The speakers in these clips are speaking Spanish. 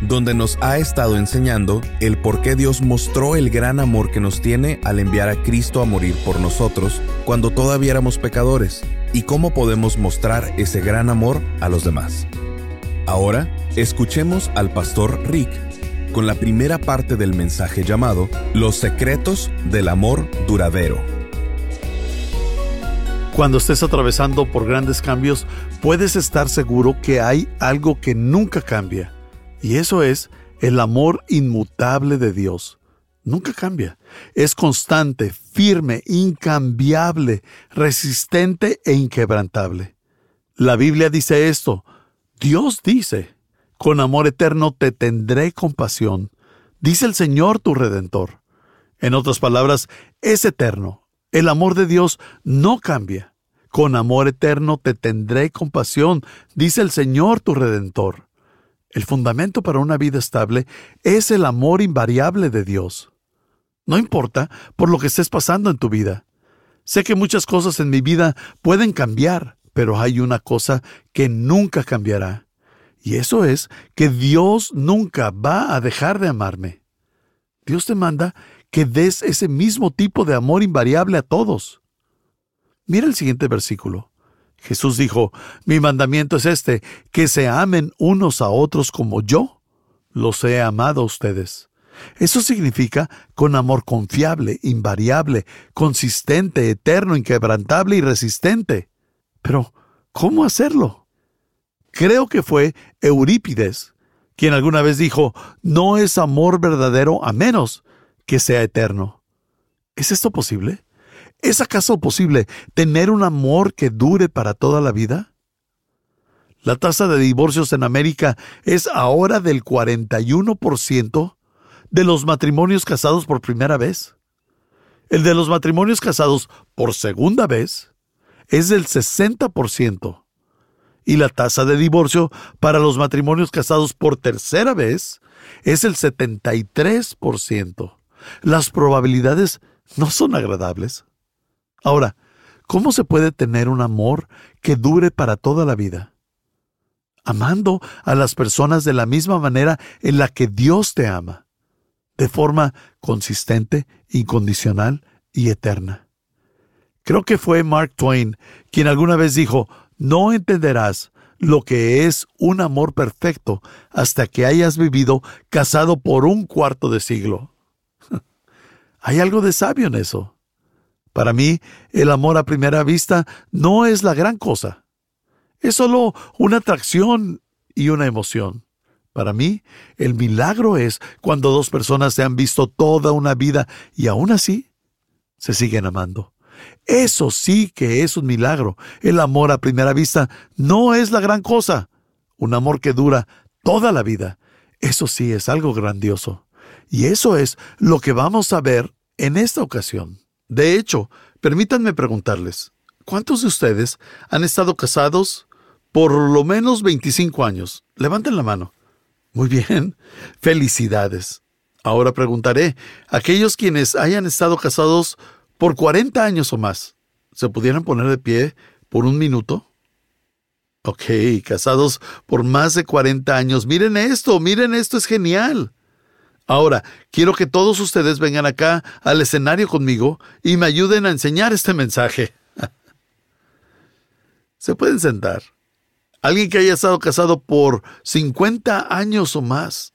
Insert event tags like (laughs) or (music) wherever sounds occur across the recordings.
donde nos ha estado enseñando el por qué Dios mostró el gran amor que nos tiene al enviar a Cristo a morir por nosotros cuando todavía éramos pecadores y cómo podemos mostrar ese gran amor a los demás. Ahora, escuchemos al pastor Rick con la primera parte del mensaje llamado Los secretos del amor duradero. Cuando estés atravesando por grandes cambios, puedes estar seguro que hay algo que nunca cambia y eso es el amor inmutable de Dios. Nunca cambia. Es constante, firme, incambiable, resistente e inquebrantable. La Biblia dice esto. Dios dice, con amor eterno te tendré compasión. Dice el Señor tu Redentor. En otras palabras, es eterno. El amor de Dios no cambia. Con amor eterno te tendré compasión, dice el Señor tu Redentor. El fundamento para una vida estable es el amor invariable de Dios. No importa por lo que estés pasando en tu vida. Sé que muchas cosas en mi vida pueden cambiar, pero hay una cosa que nunca cambiará. Y eso es que Dios nunca va a dejar de amarme. Dios te manda que des ese mismo tipo de amor invariable a todos. Mira el siguiente versículo. Jesús dijo, mi mandamiento es este, que se amen unos a otros como yo los he amado a ustedes. Eso significa con amor confiable, invariable, consistente, eterno, inquebrantable y resistente. Pero, ¿cómo hacerlo? Creo que fue Eurípides quien alguna vez dijo, no es amor verdadero a menos que sea eterno. ¿Es esto posible? ¿Es acaso posible tener un amor que dure para toda la vida? La tasa de divorcios en América es ahora del 41% de los matrimonios casados por primera vez. El de los matrimonios casados por segunda vez es del 60%. Y la tasa de divorcio para los matrimonios casados por tercera vez es el 73%. Las probabilidades no son agradables. Ahora, ¿cómo se puede tener un amor que dure para toda la vida? Amando a las personas de la misma manera en la que Dios te ama, de forma consistente, incondicional y eterna. Creo que fue Mark Twain quien alguna vez dijo, no entenderás lo que es un amor perfecto hasta que hayas vivido casado por un cuarto de siglo. (laughs) Hay algo de sabio en eso. Para mí, el amor a primera vista no es la gran cosa. Es solo una atracción y una emoción. Para mí, el milagro es cuando dos personas se han visto toda una vida y aún así se siguen amando. Eso sí que es un milagro. El amor a primera vista no es la gran cosa. Un amor que dura toda la vida. Eso sí es algo grandioso. Y eso es lo que vamos a ver en esta ocasión. De hecho, permítanme preguntarles, ¿cuántos de ustedes han estado casados por lo menos 25 años? Levanten la mano. Muy bien, felicidades. Ahora preguntaré, aquellos quienes hayan estado casados por 40 años o más, ¿se pudieran poner de pie por un minuto? Ok, casados por más de 40 años. Miren esto, miren esto, es genial. Ahora, quiero que todos ustedes vengan acá al escenario conmigo y me ayuden a enseñar este mensaje. (laughs) Se pueden sentar. Alguien que haya estado casado por 50 años o más.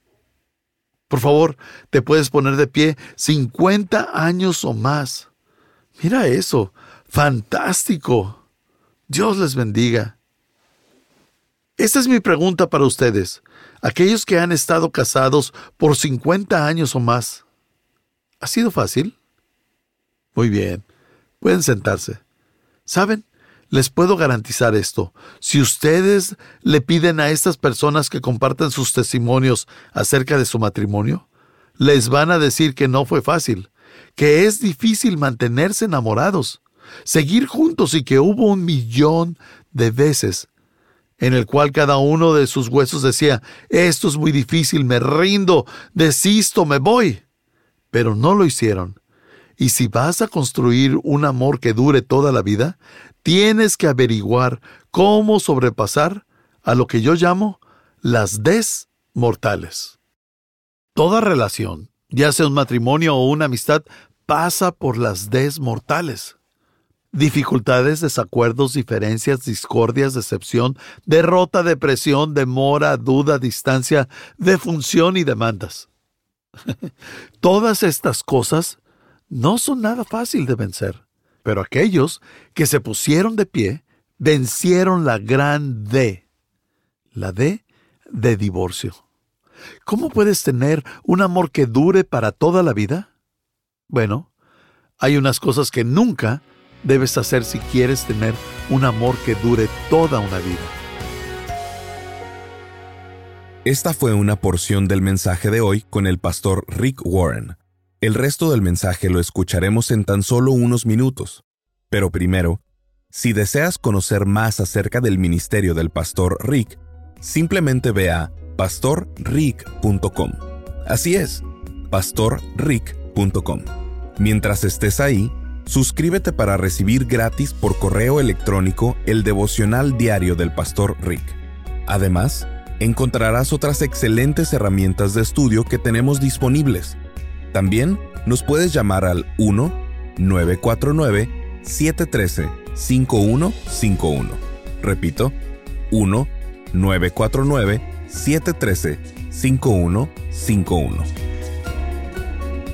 Por favor, te puedes poner de pie 50 años o más. Mira eso. Fantástico. Dios les bendiga. Esta es mi pregunta para ustedes aquellos que han estado casados por 50 años o más. ¿Ha sido fácil? Muy bien, pueden sentarse. ¿Saben? Les puedo garantizar esto. Si ustedes le piden a estas personas que compartan sus testimonios acerca de su matrimonio, les van a decir que no fue fácil, que es difícil mantenerse enamorados, seguir juntos y que hubo un millón de veces en el cual cada uno de sus huesos decía, esto es muy difícil, me rindo, desisto, me voy. Pero no lo hicieron. Y si vas a construir un amor que dure toda la vida, tienes que averiguar cómo sobrepasar a lo que yo llamo las desmortales. Toda relación, ya sea un matrimonio o una amistad, pasa por las desmortales. Dificultades, desacuerdos, diferencias, discordias, decepción, derrota, depresión, demora, duda, distancia, defunción y demandas. (laughs) Todas estas cosas no son nada fácil de vencer, pero aquellos que se pusieron de pie vencieron la gran D, la D de divorcio. ¿Cómo puedes tener un amor que dure para toda la vida? Bueno, hay unas cosas que nunca debes hacer si quieres tener un amor que dure toda una vida. Esta fue una porción del mensaje de hoy con el pastor Rick Warren. El resto del mensaje lo escucharemos en tan solo unos minutos. Pero primero, si deseas conocer más acerca del ministerio del pastor Rick, simplemente ve a pastorrick.com. Así es, pastorrick.com. Mientras estés ahí, suscríbete para recibir gratis por correo electrónico el devocional diario del pastor Rick. Además, encontrarás otras excelentes herramientas de estudio que tenemos disponibles. También nos puedes llamar al 1-949-713-5151. Repito, 1-949-713-5151.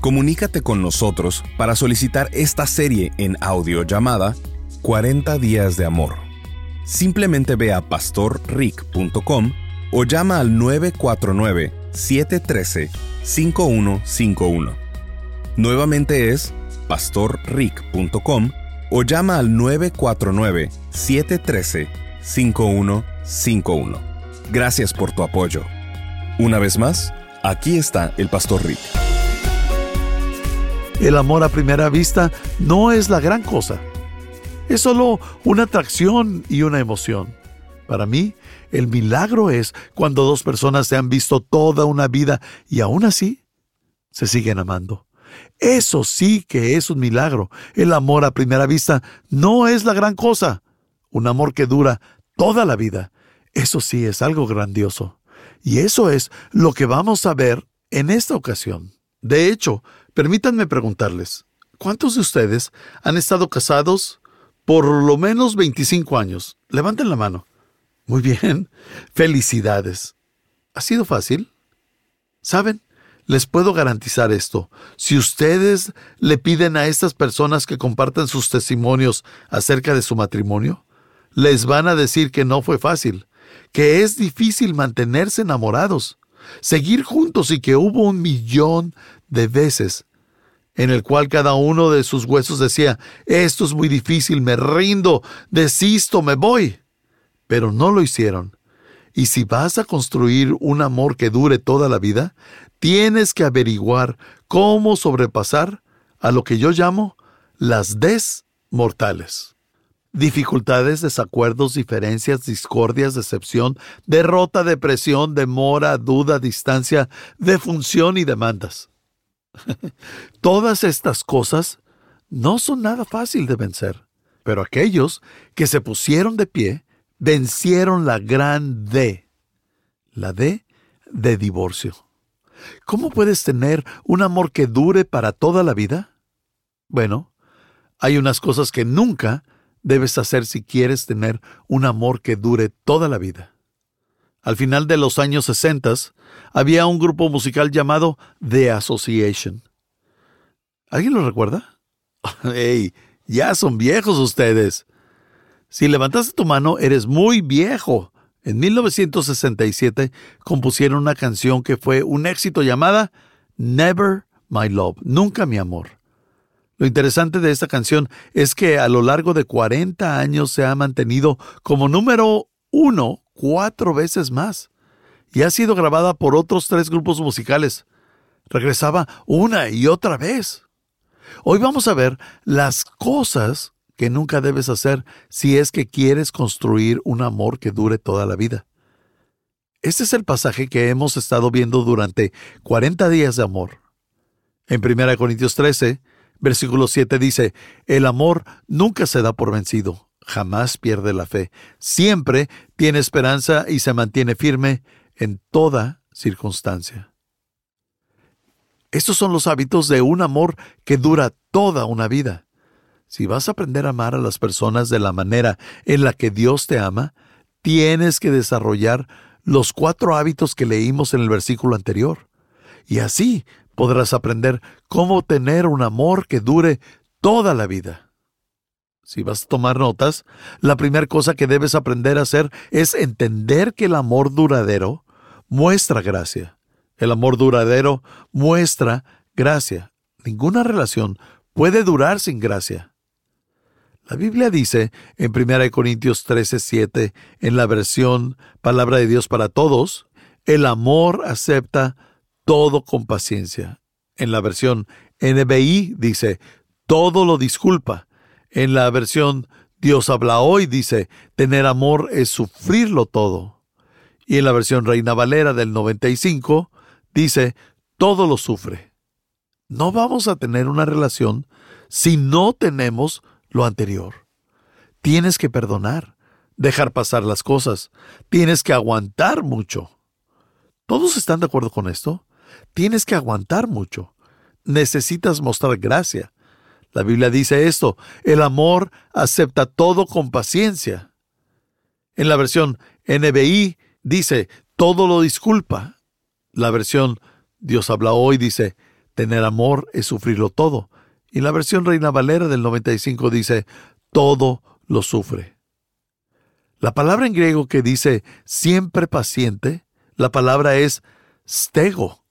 Comunícate con nosotros para solicitar esta serie en audio llamada 40 días de amor. Simplemente ve a pastorrick.com o llama al 949 713 5151. Nuevamente es pastorrick.com o llama al 949-713-5151. Gracias por tu apoyo. Una vez más, aquí está el Pastor Rick. El amor a primera vista no es la gran cosa. Es solo una atracción y una emoción. Para mí, el milagro es cuando dos personas se han visto toda una vida y aún así se siguen amando. Eso sí que es un milagro. El amor a primera vista no es la gran cosa. Un amor que dura toda la vida. Eso sí es algo grandioso. Y eso es lo que vamos a ver en esta ocasión. De hecho, permítanme preguntarles, ¿cuántos de ustedes han estado casados por lo menos 25 años? Levanten la mano. Muy bien, felicidades. ¿Ha sido fácil? ¿Saben? Les puedo garantizar esto. Si ustedes le piden a estas personas que compartan sus testimonios acerca de su matrimonio, les van a decir que no fue fácil, que es difícil mantenerse enamorados, seguir juntos y que hubo un millón de veces en el cual cada uno de sus huesos decía, esto es muy difícil, me rindo, desisto, me voy pero no lo hicieron. Y si vas a construir un amor que dure toda la vida, tienes que averiguar cómo sobrepasar a lo que yo llamo las desmortales. Dificultades, desacuerdos, diferencias, discordias, decepción, derrota, depresión, demora, duda, distancia, defunción y demandas. (laughs) Todas estas cosas no son nada fácil de vencer, pero aquellos que se pusieron de pie vencieron la gran D, la D de divorcio. ¿Cómo puedes tener un amor que dure para toda la vida? Bueno, hay unas cosas que nunca debes hacer si quieres tener un amor que dure toda la vida. Al final de los años 60 había un grupo musical llamado The Association. ¿Alguien lo recuerda? (laughs) ¡Ey! Ya son viejos ustedes. Si levantaste tu mano, eres muy viejo. En 1967 compusieron una canción que fue un éxito llamada Never My Love, Nunca Mi Amor. Lo interesante de esta canción es que a lo largo de 40 años se ha mantenido como número uno cuatro veces más y ha sido grabada por otros tres grupos musicales. Regresaba una y otra vez. Hoy vamos a ver las cosas que nunca debes hacer si es que quieres construir un amor que dure toda la vida. Este es el pasaje que hemos estado viendo durante 40 días de amor. En 1 Corintios 13, versículo 7 dice, El amor nunca se da por vencido, jamás pierde la fe, siempre tiene esperanza y se mantiene firme en toda circunstancia. Estos son los hábitos de un amor que dura toda una vida. Si vas a aprender a amar a las personas de la manera en la que Dios te ama, tienes que desarrollar los cuatro hábitos que leímos en el versículo anterior. Y así podrás aprender cómo tener un amor que dure toda la vida. Si vas a tomar notas, la primera cosa que debes aprender a hacer es entender que el amor duradero muestra gracia. El amor duradero muestra gracia. Ninguna relación puede durar sin gracia. La Biblia dice en 1 Corintios 13, 7, en la versión Palabra de Dios para Todos, el amor acepta todo con paciencia. En la versión NBI dice, todo lo disculpa. En la versión Dios habla hoy dice, tener amor es sufrirlo todo. Y en la versión Reina Valera del 95 dice, todo lo sufre. No vamos a tener una relación si no tenemos lo anterior. Tienes que perdonar, dejar pasar las cosas, tienes que aguantar mucho. ¿Todos están de acuerdo con esto? Tienes que aguantar mucho. Necesitas mostrar gracia. La Biblia dice esto, el amor acepta todo con paciencia. En la versión NBI dice, todo lo disculpa. La versión Dios habla hoy dice, tener amor es sufrirlo todo. Y la versión Reina Valera del 95 dice, todo lo sufre. La palabra en griego que dice siempre paciente, la palabra es stego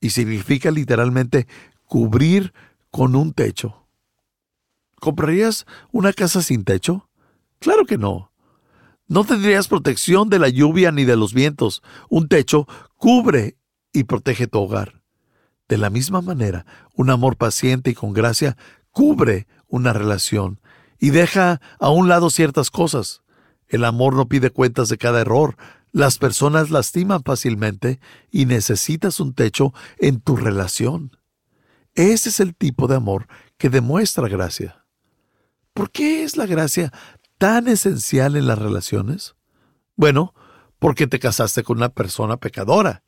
y significa literalmente cubrir con un techo. ¿Comprarías una casa sin techo? Claro que no. No tendrías protección de la lluvia ni de los vientos. Un techo cubre y protege tu hogar. De la misma manera, un amor paciente y con gracia cubre una relación y deja a un lado ciertas cosas. El amor no pide cuentas de cada error. Las personas lastiman fácilmente y necesitas un techo en tu relación. Ese es el tipo de amor que demuestra gracia. ¿Por qué es la gracia tan esencial en las relaciones? Bueno, porque te casaste con una persona pecadora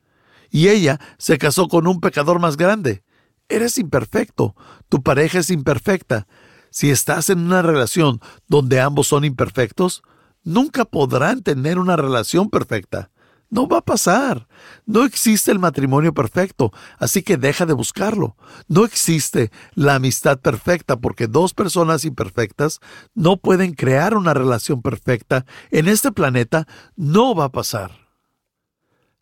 y ella se casó con un pecador más grande. Eres imperfecto, tu pareja es imperfecta. Si estás en una relación donde ambos son imperfectos, nunca podrán tener una relación perfecta. No va a pasar. No existe el matrimonio perfecto, así que deja de buscarlo. No existe la amistad perfecta porque dos personas imperfectas no pueden crear una relación perfecta. En este planeta no va a pasar.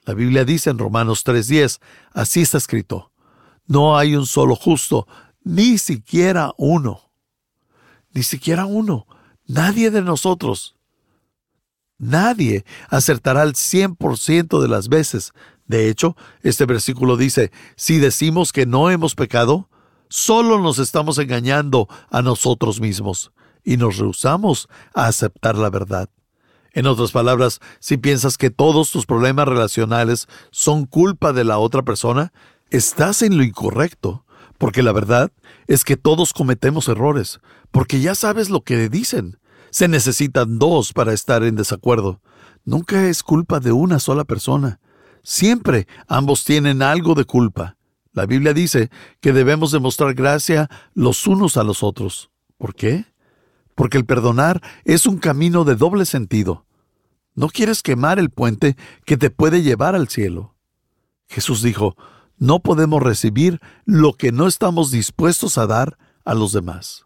La Biblia dice en Romanos 3:10, así está escrito, no hay un solo justo, ni siquiera uno. Ni siquiera uno. Nadie de nosotros. Nadie acertará al 100% de las veces. De hecho, este versículo dice, si decimos que no hemos pecado, solo nos estamos engañando a nosotros mismos y nos rehusamos a aceptar la verdad. En otras palabras, si piensas que todos tus problemas relacionales son culpa de la otra persona, estás en lo incorrecto, porque la verdad es que todos cometemos errores, porque ya sabes lo que dicen. Se necesitan dos para estar en desacuerdo. Nunca es culpa de una sola persona. Siempre ambos tienen algo de culpa. La Biblia dice que debemos demostrar gracia los unos a los otros. ¿Por qué? porque el perdonar es un camino de doble sentido. No quieres quemar el puente que te puede llevar al cielo. Jesús dijo, no podemos recibir lo que no estamos dispuestos a dar a los demás.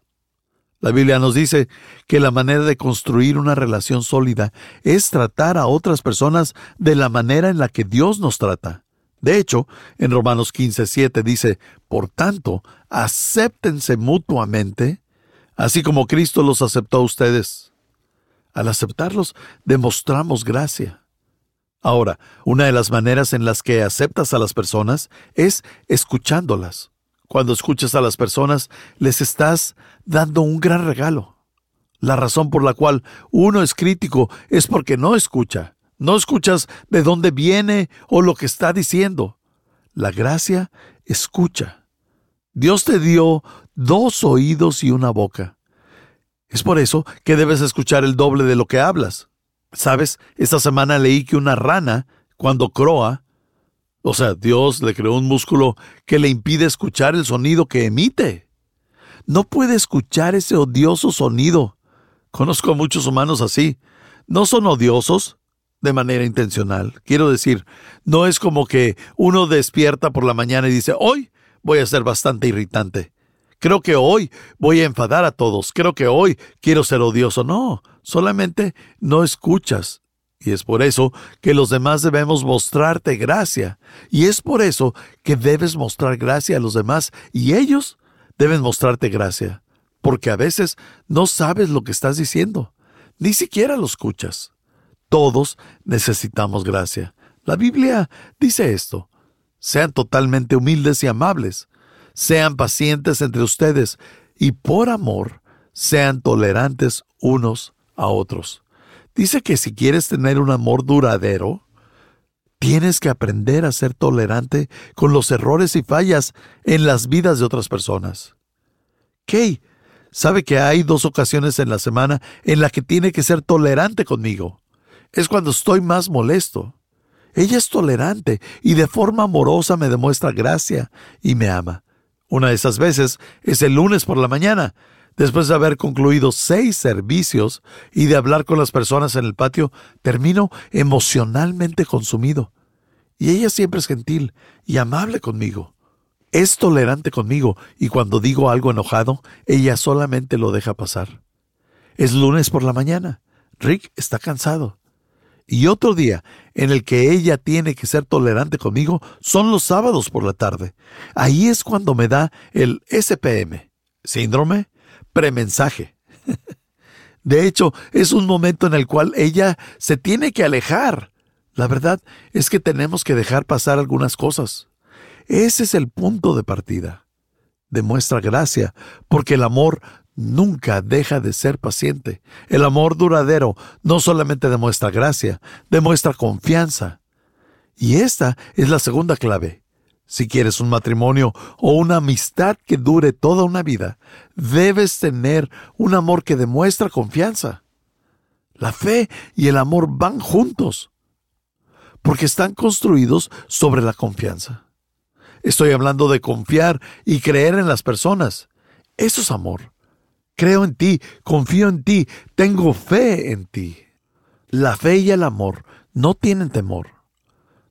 La Biblia nos dice que la manera de construir una relación sólida es tratar a otras personas de la manera en la que Dios nos trata. De hecho, en Romanos 15:7 dice, Por tanto, acéptense mutuamente, así como Cristo los aceptó a ustedes. Al aceptarlos, demostramos gracia. Ahora, una de las maneras en las que aceptas a las personas es escuchándolas. Cuando escuchas a las personas, les estás dando un gran regalo. La razón por la cual uno es crítico es porque no escucha. No escuchas de dónde viene o lo que está diciendo. La gracia escucha. Dios te dio dos oídos y una boca. Es por eso que debes escuchar el doble de lo que hablas. Sabes, esta semana leí que una rana, cuando croa, o sea, Dios le creó un músculo que le impide escuchar el sonido que emite. No puede escuchar ese odioso sonido. Conozco a muchos humanos así. No son odiosos de manera intencional. Quiero decir, no es como que uno despierta por la mañana y dice, hoy voy a ser bastante irritante. Creo que hoy voy a enfadar a todos. Creo que hoy quiero ser odioso. No, solamente no escuchas y es por eso que los demás debemos mostrarte gracia. Y es por eso que debes mostrar gracia a los demás y ellos deben mostrarte gracia. Porque a veces no sabes lo que estás diciendo. Ni siquiera lo escuchas. Todos necesitamos gracia. La Biblia dice esto. Sean totalmente humildes y amables. Sean pacientes entre ustedes y por amor sean tolerantes unos a otros. Dice que si quieres tener un amor duradero, tienes que aprender a ser tolerante con los errores y fallas en las vidas de otras personas. Kay sabe que hay dos ocasiones en la semana en la que tiene que ser tolerante conmigo. Es cuando estoy más molesto. Ella es tolerante y de forma amorosa me demuestra gracia y me ama. Una de esas veces es el lunes por la mañana, Después de haber concluido seis servicios y de hablar con las personas en el patio, termino emocionalmente consumido. Y ella siempre es gentil y amable conmigo. Es tolerante conmigo y cuando digo algo enojado, ella solamente lo deja pasar. Es lunes por la mañana. Rick está cansado. Y otro día en el que ella tiene que ser tolerante conmigo son los sábados por la tarde. Ahí es cuando me da el SPM, síndrome premensaje. De hecho, es un momento en el cual ella se tiene que alejar. La verdad es que tenemos que dejar pasar algunas cosas. Ese es el punto de partida. Demuestra gracia, porque el amor nunca deja de ser paciente. El amor duradero no solamente demuestra gracia, demuestra confianza. Y esta es la segunda clave. Si quieres un matrimonio o una amistad que dure toda una vida, debes tener un amor que demuestra confianza. La fe y el amor van juntos, porque están construidos sobre la confianza. Estoy hablando de confiar y creer en las personas. Eso es amor. Creo en ti, confío en ti, tengo fe en ti. La fe y el amor no tienen temor.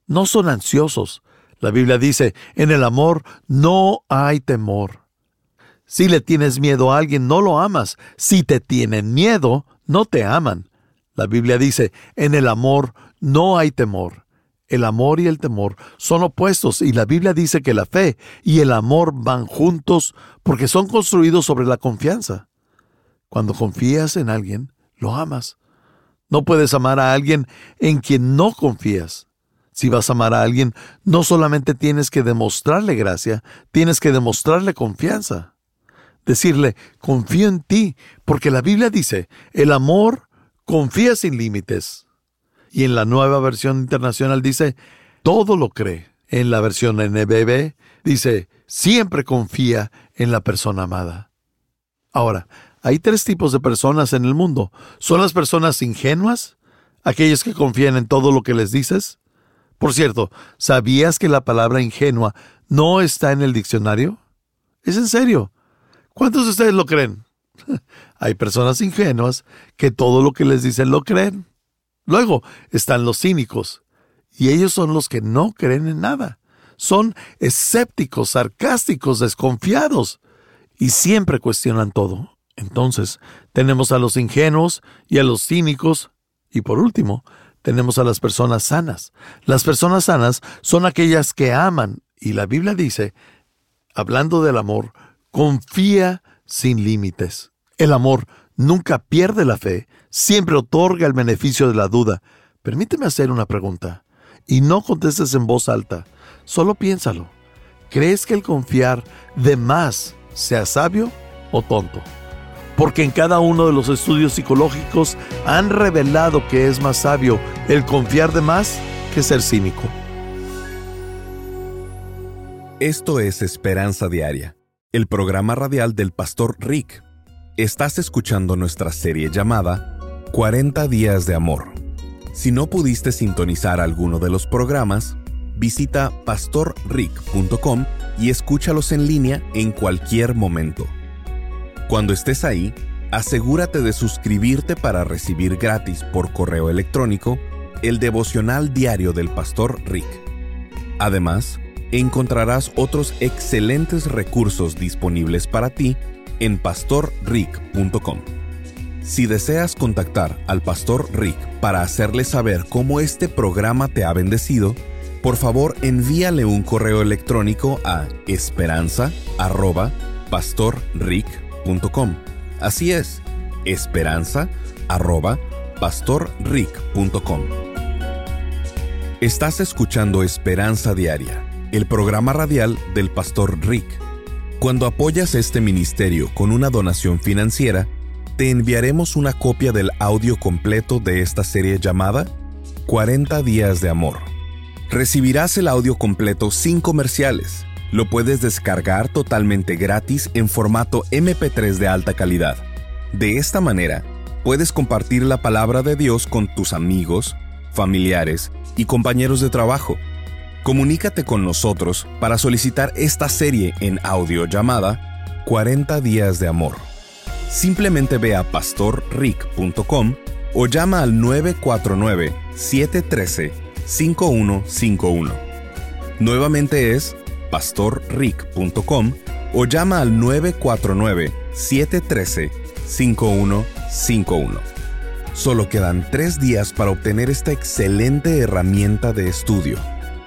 No son ansiosos, la Biblia dice, en el amor no hay temor. Si le tienes miedo a alguien, no lo amas. Si te tienen miedo, no te aman. La Biblia dice, en el amor no hay temor. El amor y el temor son opuestos y la Biblia dice que la fe y el amor van juntos porque son construidos sobre la confianza. Cuando confías en alguien, lo amas. No puedes amar a alguien en quien no confías. Si vas a amar a alguien, no solamente tienes que demostrarle gracia, tienes que demostrarle confianza. Decirle, confío en ti, porque la Biblia dice, el amor confía sin límites. Y en la nueva versión internacional dice, todo lo cree. En la versión NBB dice, siempre confía en la persona amada. Ahora, hay tres tipos de personas en el mundo. Son las personas ingenuas, aquellas que confían en todo lo que les dices, por cierto, ¿sabías que la palabra ingenua no está en el diccionario? Es en serio. ¿Cuántos de ustedes lo creen? (laughs) Hay personas ingenuas que todo lo que les dicen lo creen. Luego están los cínicos, y ellos son los que no creen en nada. Son escépticos, sarcásticos, desconfiados, y siempre cuestionan todo. Entonces, tenemos a los ingenuos y a los cínicos, y por último, tenemos a las personas sanas. Las personas sanas son aquellas que aman, y la Biblia dice, hablando del amor, confía sin límites. El amor nunca pierde la fe, siempre otorga el beneficio de la duda. Permíteme hacer una pregunta, y no contestes en voz alta, solo piénsalo. ¿Crees que el confiar de más sea sabio o tonto? Porque en cada uno de los estudios psicológicos han revelado que es más sabio el confiar de más que ser cínico. Esto es Esperanza Diaria, el programa radial del pastor Rick. Estás escuchando nuestra serie llamada 40 días de amor. Si no pudiste sintonizar alguno de los programas, visita pastorrick.com y escúchalos en línea en cualquier momento. Cuando estés ahí, asegúrate de suscribirte para recibir gratis por correo electrónico el devocional diario del pastor Rick. Además, encontrarás otros excelentes recursos disponibles para ti en pastorrick.com. Si deseas contactar al pastor Rick para hacerle saber cómo este programa te ha bendecido, por favor envíale un correo electrónico a esperanza@pastorrick.com. Así es, esperanza@pastorrick.com. Estás escuchando Esperanza Diaria, el programa radial del pastor Rick. Cuando apoyas este ministerio con una donación financiera, te enviaremos una copia del audio completo de esta serie llamada 40 días de amor. Recibirás el audio completo sin comerciales. Lo puedes descargar totalmente gratis en formato MP3 de alta calidad. De esta manera, puedes compartir la palabra de Dios con tus amigos, familiares y compañeros de trabajo. Comunícate con nosotros para solicitar esta serie en audio llamada 40 días de amor simplemente ve a pastorrick.com o llama al 949-713-5151. Nuevamente es pastorrick.com o llama al 949-713-5151. Solo quedan tres días para obtener esta excelente herramienta de estudio,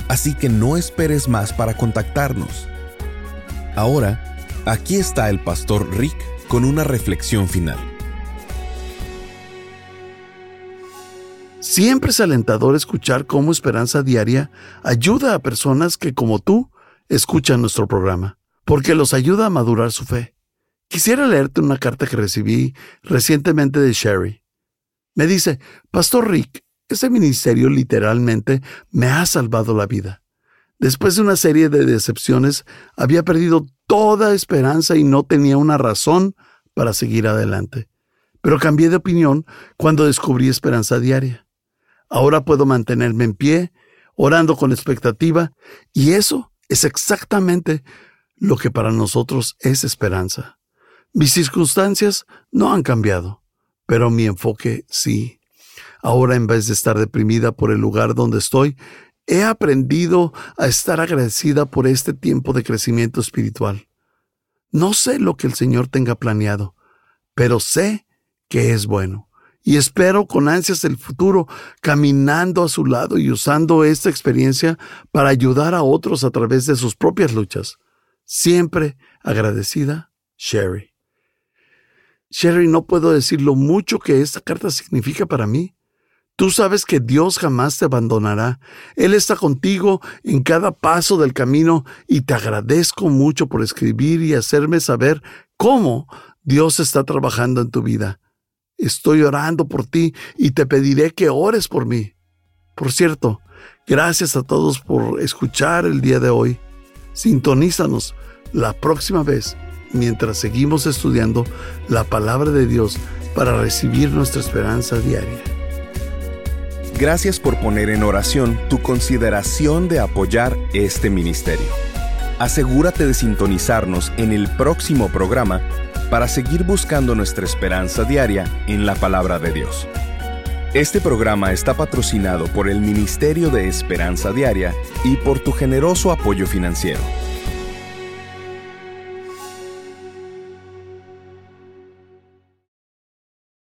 así que no esperes más para contactarnos. Ahora, aquí está el pastor Rick con una reflexión final. Siempre es alentador escuchar cómo Esperanza Diaria ayuda a personas que, como tú, escuchan nuestro programa, porque los ayuda a madurar su fe. Quisiera leerte una carta que recibí recientemente de Sherry. Me dice, Pastor Rick, ese ministerio literalmente me ha salvado la vida. Después de una serie de decepciones, había perdido toda esperanza y no tenía una razón para seguir adelante. Pero cambié de opinión cuando descubrí esperanza diaria. Ahora puedo mantenerme en pie, orando con expectativa, y eso es exactamente lo que para nosotros es esperanza. Mis circunstancias no han cambiado, pero mi enfoque sí. Ahora en vez de estar deprimida por el lugar donde estoy, he aprendido a estar agradecida por este tiempo de crecimiento espiritual. No sé lo que el Señor tenga planeado, pero sé que es bueno. Y espero con ansias el futuro, caminando a su lado y usando esta experiencia para ayudar a otros a través de sus propias luchas. Siempre agradecida, Sherry. Sherry, no puedo decir lo mucho que esta carta significa para mí. Tú sabes que Dios jamás te abandonará. Él está contigo en cada paso del camino y te agradezco mucho por escribir y hacerme saber cómo Dios está trabajando en tu vida. Estoy orando por ti y te pediré que ores por mí. Por cierto, gracias a todos por escuchar el día de hoy. Sintonízanos la próxima vez mientras seguimos estudiando la palabra de Dios para recibir nuestra esperanza diaria. Gracias por poner en oración tu consideración de apoyar este ministerio. Asegúrate de sintonizarnos en el próximo programa para seguir buscando nuestra esperanza diaria en la palabra de Dios. Este programa está patrocinado por el Ministerio de Esperanza Diaria y por tu generoso apoyo financiero.